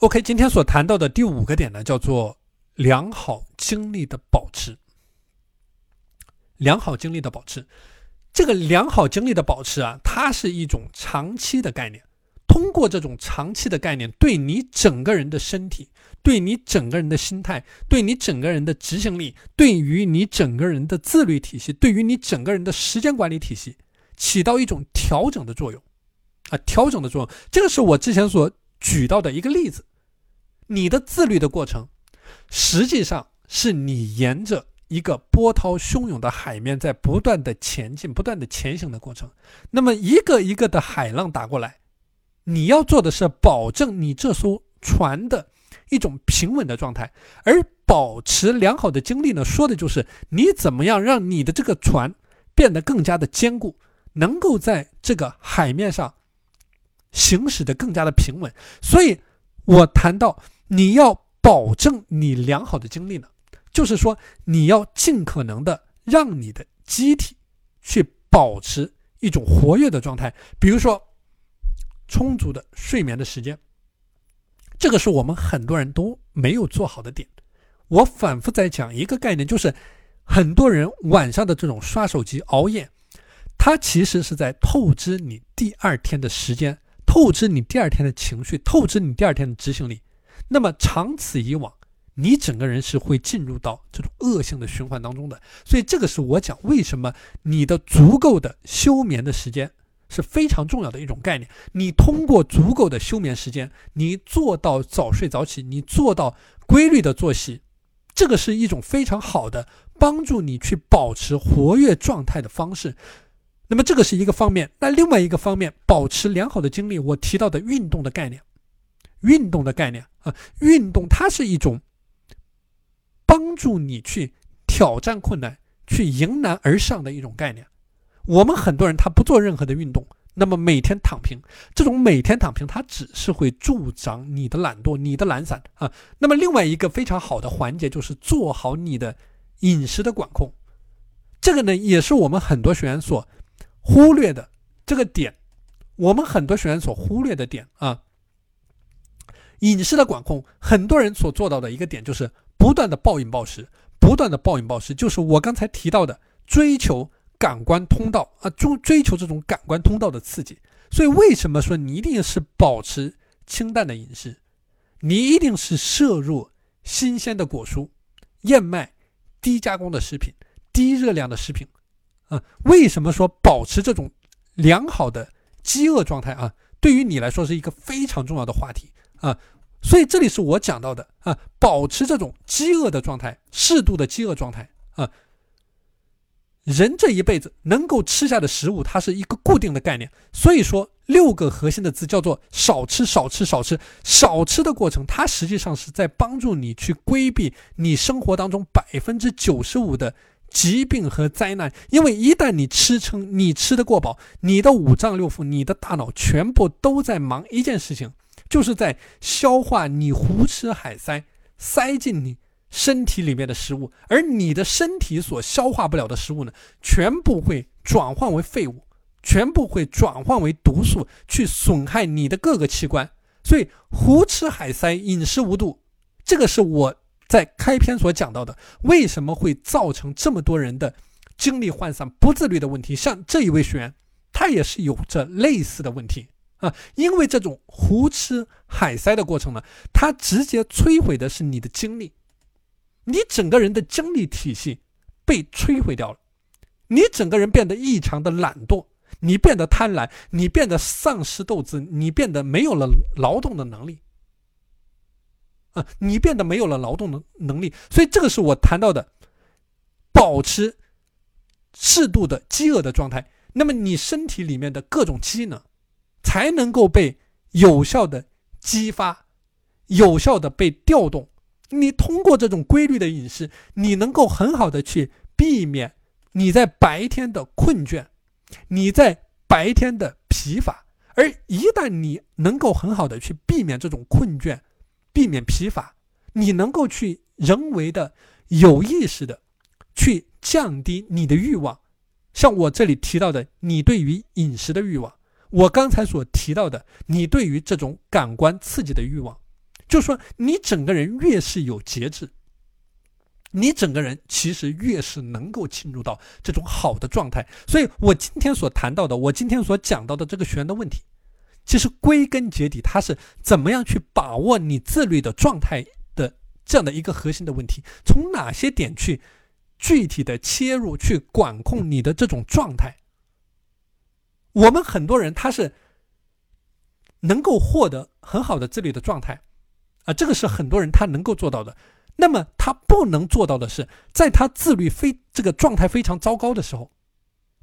OK，今天所谈到的第五个点呢，叫做良好精力的保持。良好精力的保持，这个良好精力的保持啊，它是一种长期的概念。通过这种长期的概念，对你整个人的身体、对你整个人的心态、对你整个人的执行力、对于你整个人的自律体系、对于你整个人的时间管理体系，起到一种调整的作用。啊，调整的作用，这个是我之前所举到的一个例子。你的自律的过程，实际上是你沿着一个波涛汹涌的海面在不断的前进、不断的前行的过程。那么一个一个的海浪打过来，你要做的是保证你这艘船的一种平稳的状态，而保持良好的精力呢，说的就是你怎么样让你的这个船变得更加的坚固，能够在这个海面上行驶的更加的平稳。所以我谈到。你要保证你良好的精力呢，就是说你要尽可能的让你的机体去保持一种活跃的状态，比如说充足的睡眠的时间，这个是我们很多人都没有做好的点。我反复在讲一个概念，就是很多人晚上的这种刷手机、熬夜，它其实是在透支你第二天的时间，透支你第二天的情绪，透支你第二天的执行力。那么长此以往，你整个人是会进入到这种恶性的循环当中的。所以这个是我讲为什么你的足够的休眠的时间是非常重要的一种概念。你通过足够的休眠时间，你做到早睡早起，你做到规律的作息，这个是一种非常好的帮助你去保持活跃状态的方式。那么这个是一个方面。那另外一个方面，保持良好的精力，我提到的运动的概念。运动的概念啊，运动它是一种帮助你去挑战困难、去迎难而上的一种概念。我们很多人他不做任何的运动，那么每天躺平，这种每天躺平，它只是会助长你的懒惰、你的懒散啊。那么另外一个非常好的环节就是做好你的饮食的管控，这个呢也是我们很多学员所忽略的这个点，我们很多学员所忽略的点啊。饮食的管控，很多人所做到的一个点就是不断的暴饮暴食，不断的暴饮暴食，就是我刚才提到的追求感官通道啊，追追求这种感官通道的刺激。所以为什么说你一定是保持清淡的饮食，你一定是摄入新鲜的果蔬、燕麦、低加工的食品、低热量的食品啊？为什么说保持这种良好的饥饿状态啊？对于你来说是一个非常重要的话题。啊，所以这里是我讲到的啊，保持这种饥饿的状态，适度的饥饿状态啊。人这一辈子能够吃下的食物，它是一个固定的概念。所以说，六个核心的字叫做少吃、少吃、少吃。少吃的过程，它实际上是在帮助你去规避你生活当中百分之九十五的疾病和灾难。因为一旦你吃撑，你吃的过饱，你的五脏六腑、你的大脑全部都在忙一件事情。就是在消化你胡吃海塞塞进你身体里面的食物，而你的身体所消化不了的食物呢，全部会转换为废物，全部会转换为毒素，去损害你的各个器官。所以胡吃海塞、饮食无度，这个是我在开篇所讲到的，为什么会造成这么多人的精力涣散、不自律的问题？像这一位学员，他也是有着类似的问题。啊，因为这种胡吃海塞的过程呢，它直接摧毁的是你的精力，你整个人的精力体系被摧毁掉了，你整个人变得异常的懒惰，你变得贪婪，你变得丧失斗志，你变得没有了劳动的能力，啊，你变得没有了劳动的能力，所以这个是我谈到的，保持适度的饥饿的状态，那么你身体里面的各种机能。才能够被有效的激发，有效的被调动。你通过这种规律的饮食，你能够很好的去避免你在白天的困倦，你在白天的疲乏。而一旦你能够很好的去避免这种困倦，避免疲乏，你能够去人为的、有意识的去降低你的欲望。像我这里提到的，你对于饮食的欲望。我刚才所提到的，你对于这种感官刺激的欲望，就说，你整个人越是有节制，你整个人其实越是能够进入到这种好的状态。所以我今天所谈到的，我今天所讲到的这个学员的问题，其实归根结底，他是怎么样去把握你自律的状态的这样的一个核心的问题，从哪些点去具体的切入，去管控你的这种状态。我们很多人他是能够获得很好的自律的状态，啊，这个是很多人他能够做到的。那么他不能做到的是，在他自律非这个状态非常糟糕的时候，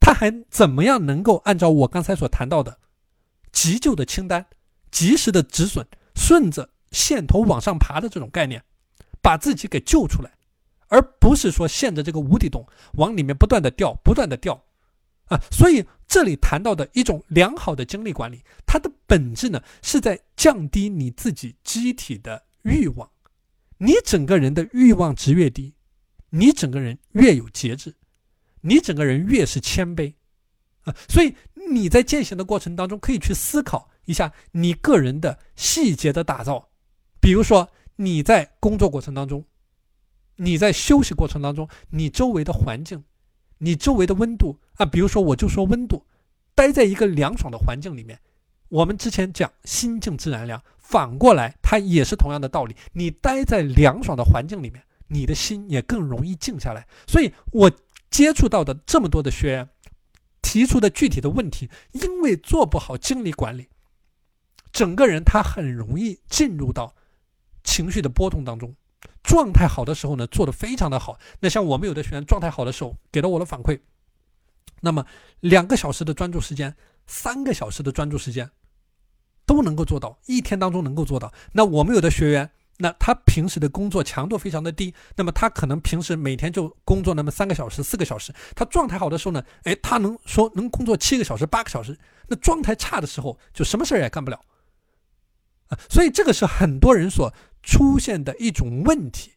他还怎么样能够按照我刚才所谈到的急救的清单，及时的止损，顺着线头往上爬的这种概念，把自己给救出来，而不是说陷着这个无底洞往里面不断的掉，不断的掉。啊，所以这里谈到的一种良好的精力管理，它的本质呢是在降低你自己机体的欲望。你整个人的欲望值越低，你整个人越有节制，你整个人越是谦卑。啊，所以你在践行的过程当中，可以去思考一下你个人的细节的打造。比如说你在工作过程当中，你在休息过程当中，你周围的环境。你周围的温度啊，比如说我就说温度，待在一个凉爽的环境里面，我们之前讲心静自然凉，反过来它也是同样的道理。你待在凉爽的环境里面，你的心也更容易静下来。所以我接触到的这么多的学员提出的具体的问题，因为做不好精力管理，整个人他很容易进入到情绪的波动当中。状态好的时候呢，做的非常的好。那像我们有的学员状态好的时候，给了我的反馈，那么两个小时的专注时间，三个小时的专注时间，都能够做到，一天当中能够做到。那我们有的学员，那他平时的工作强度非常的低，那么他可能平时每天就工作那么三个小时、四个小时。他状态好的时候呢，哎，他能说能工作七个小时、八个小时。那状态差的时候，就什么事儿也干不了啊。所以这个是很多人所。出现的一种问题，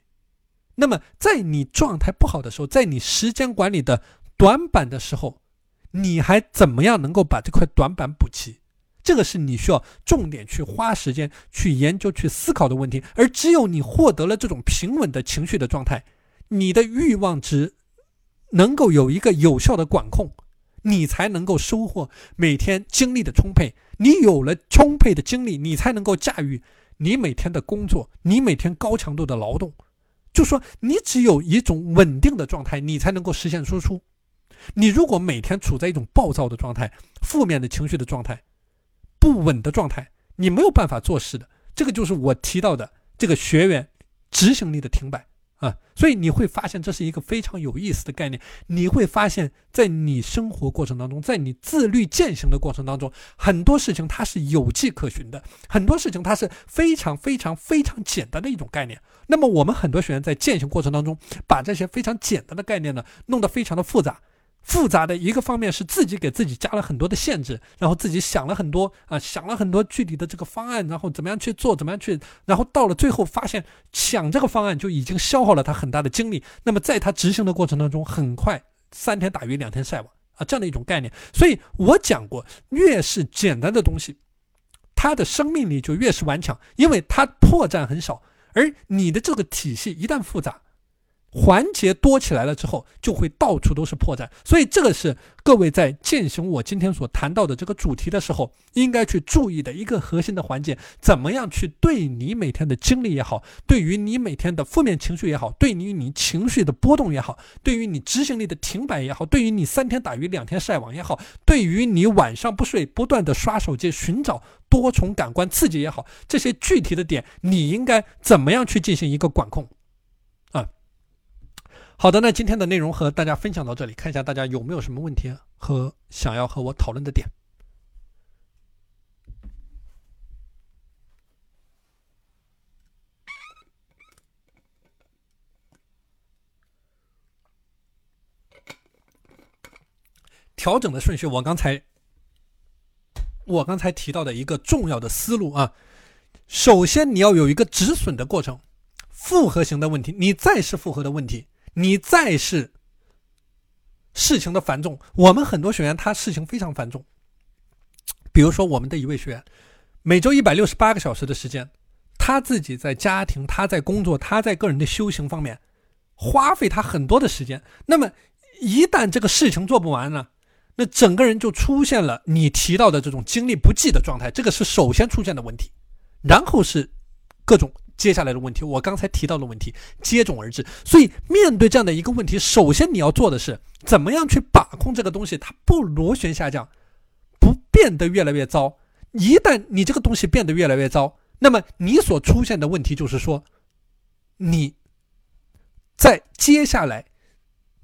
那么在你状态不好的时候，在你时间管理的短板的时候，你还怎么样能够把这块短板补齐？这个是你需要重点去花时间去研究、去思考的问题。而只有你获得了这种平稳的情绪的状态，你的欲望值能够有一个有效的管控，你才能够收获每天精力的充沛。你有了充沛的精力，你才能够驾驭。你每天的工作，你每天高强度的劳动，就说你只有一种稳定的状态，你才能够实现输出。你如果每天处在一种暴躁的状态、负面的情绪的状态、不稳的状态，你没有办法做事的。这个就是我提到的这个学员执行力的停摆。啊，所以你会发现这是一个非常有意思的概念。你会发现在你生活过程当中，在你自律践行的过程当中，很多事情它是有迹可循的，很多事情它是非常非常非常简单的一种概念。那么我们很多学员在践行过程当中，把这些非常简单的概念呢，弄得非常的复杂。复杂的一个方面是自己给自己加了很多的限制，然后自己想了很多啊，想了很多具体的这个方案，然后怎么样去做，怎么样去，然后到了最后发现想这个方案就已经消耗了他很大的精力。那么在他执行的过程当中，很快三天打鱼两天晒网啊，这样的一种概念。所以我讲过，越是简单的东西，它的生命力就越是顽强，因为它破绽很少。而你的这个体系一旦复杂。环节多起来了之后，就会到处都是破绽。所以这个是各位在践行我今天所谈到的这个主题的时候，应该去注意的一个核心的环节。怎么样去对你每天的经历也好，对于你每天的负面情绪也好，对于你情绪的波动也好，对于你执行力的停摆也好，对于你三天打鱼两天晒网也好，对于你晚上不睡不断的刷手机寻找多重感官刺激也好，这些具体的点，你应该怎么样去进行一个管控？好的，那今天的内容和大家分享到这里，看一下大家有没有什么问题和想要和我讨论的点。调整的顺序，我刚才我刚才提到的一个重要的思路啊，首先你要有一个止损的过程，复合型的问题，你再是复合的问题。你再是事情的繁重，我们很多学员他事情非常繁重。比如说，我们的一位学员，每周一百六十八个小时的时间，他自己在家庭、他在工作、他在个人的修行方面花费他很多的时间。那么一旦这个事情做不完呢，那整个人就出现了你提到的这种精力不济的状态，这个是首先出现的问题，然后是各种。接下来的问题，我刚才提到的问题接踵而至。所以，面对这样的一个问题，首先你要做的是，怎么样去把控这个东西，它不螺旋下降，不变得越来越糟。一旦你这个东西变得越来越糟，那么你所出现的问题就是说，你在接下来，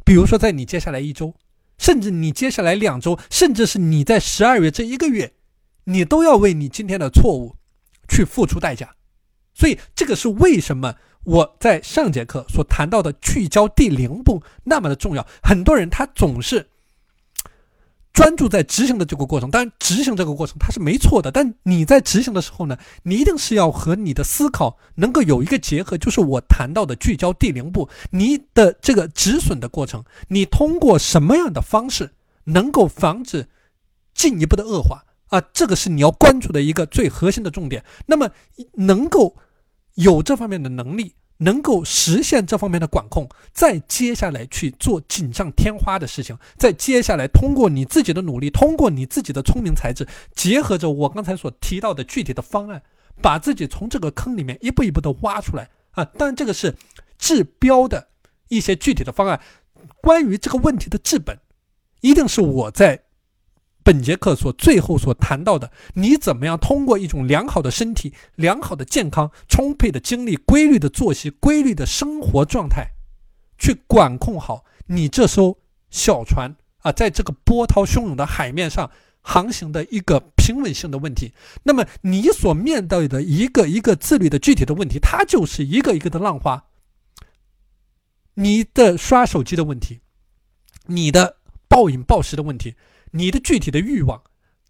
比如说在你接下来一周，甚至你接下来两周，甚至是你在十二月这一个月，你都要为你今天的错误去付出代价。所以，这个是为什么我在上节课所谈到的聚焦第零步那么的重要。很多人他总是专注在执行的这个过程，当然执行这个过程它是没错的。但你在执行的时候呢，你一定是要和你的思考能够有一个结合，就是我谈到的聚焦第零步，你的这个止损的过程，你通过什么样的方式能够防止进一步的恶化啊？这个是你要关注的一个最核心的重点。那么能够。有这方面的能力，能够实现这方面的管控，再接下来去做锦上添花的事情，再接下来通过你自己的努力，通过你自己的聪明才智，结合着我刚才所提到的具体的方案，把自己从这个坑里面一步一步的挖出来啊！当然，这个是治标的一些具体的方案。关于这个问题的治本，一定是我在。本节课所最后所谈到的，你怎么样通过一种良好的身体、良好的健康、充沛的精力、规律的作息、规律的生活状态，去管控好你这艘小船啊，在这个波涛汹涌的海面上航行的一个平稳性的问题。那么你所面对的一个一个自律的具体的问题，它就是一个一个的浪花。你的刷手机的问题，你的暴饮暴食的问题。你的具体的欲望，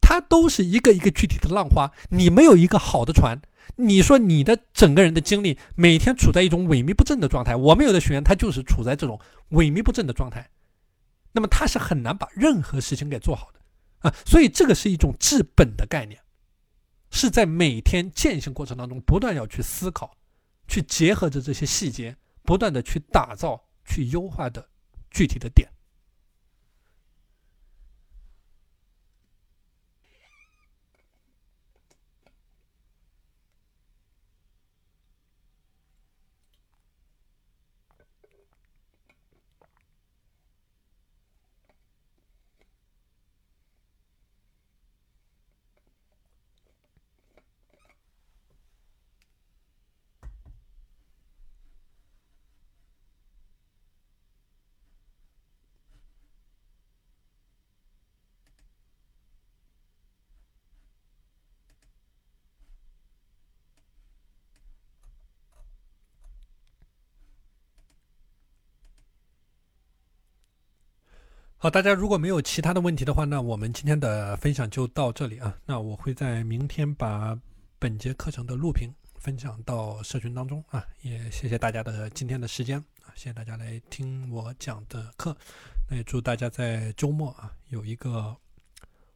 它都是一个一个具体的浪花。你没有一个好的船，你说你的整个人的精力每天处在一种萎靡不振的状态。我们有的学员他就是处在这种萎靡不振的状态，那么他是很难把任何事情给做好的啊。所以这个是一种治本的概念，是在每天践行过程当中不断要去思考，去结合着这些细节，不断的去打造、去优化的具体的点。好，大家如果没有其他的问题的话，那我们今天的分享就到这里啊。那我会在明天把本节课程的录屏分享到社群当中啊。也谢谢大家的今天的时间啊，谢谢大家来听我讲的课。那也祝大家在周末啊有一个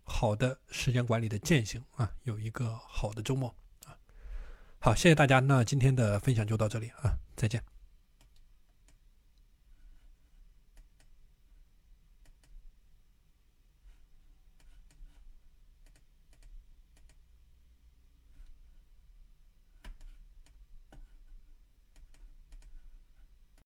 好的时间管理的践行啊，有一个好的周末啊。好，谢谢大家，那今天的分享就到这里啊，再见。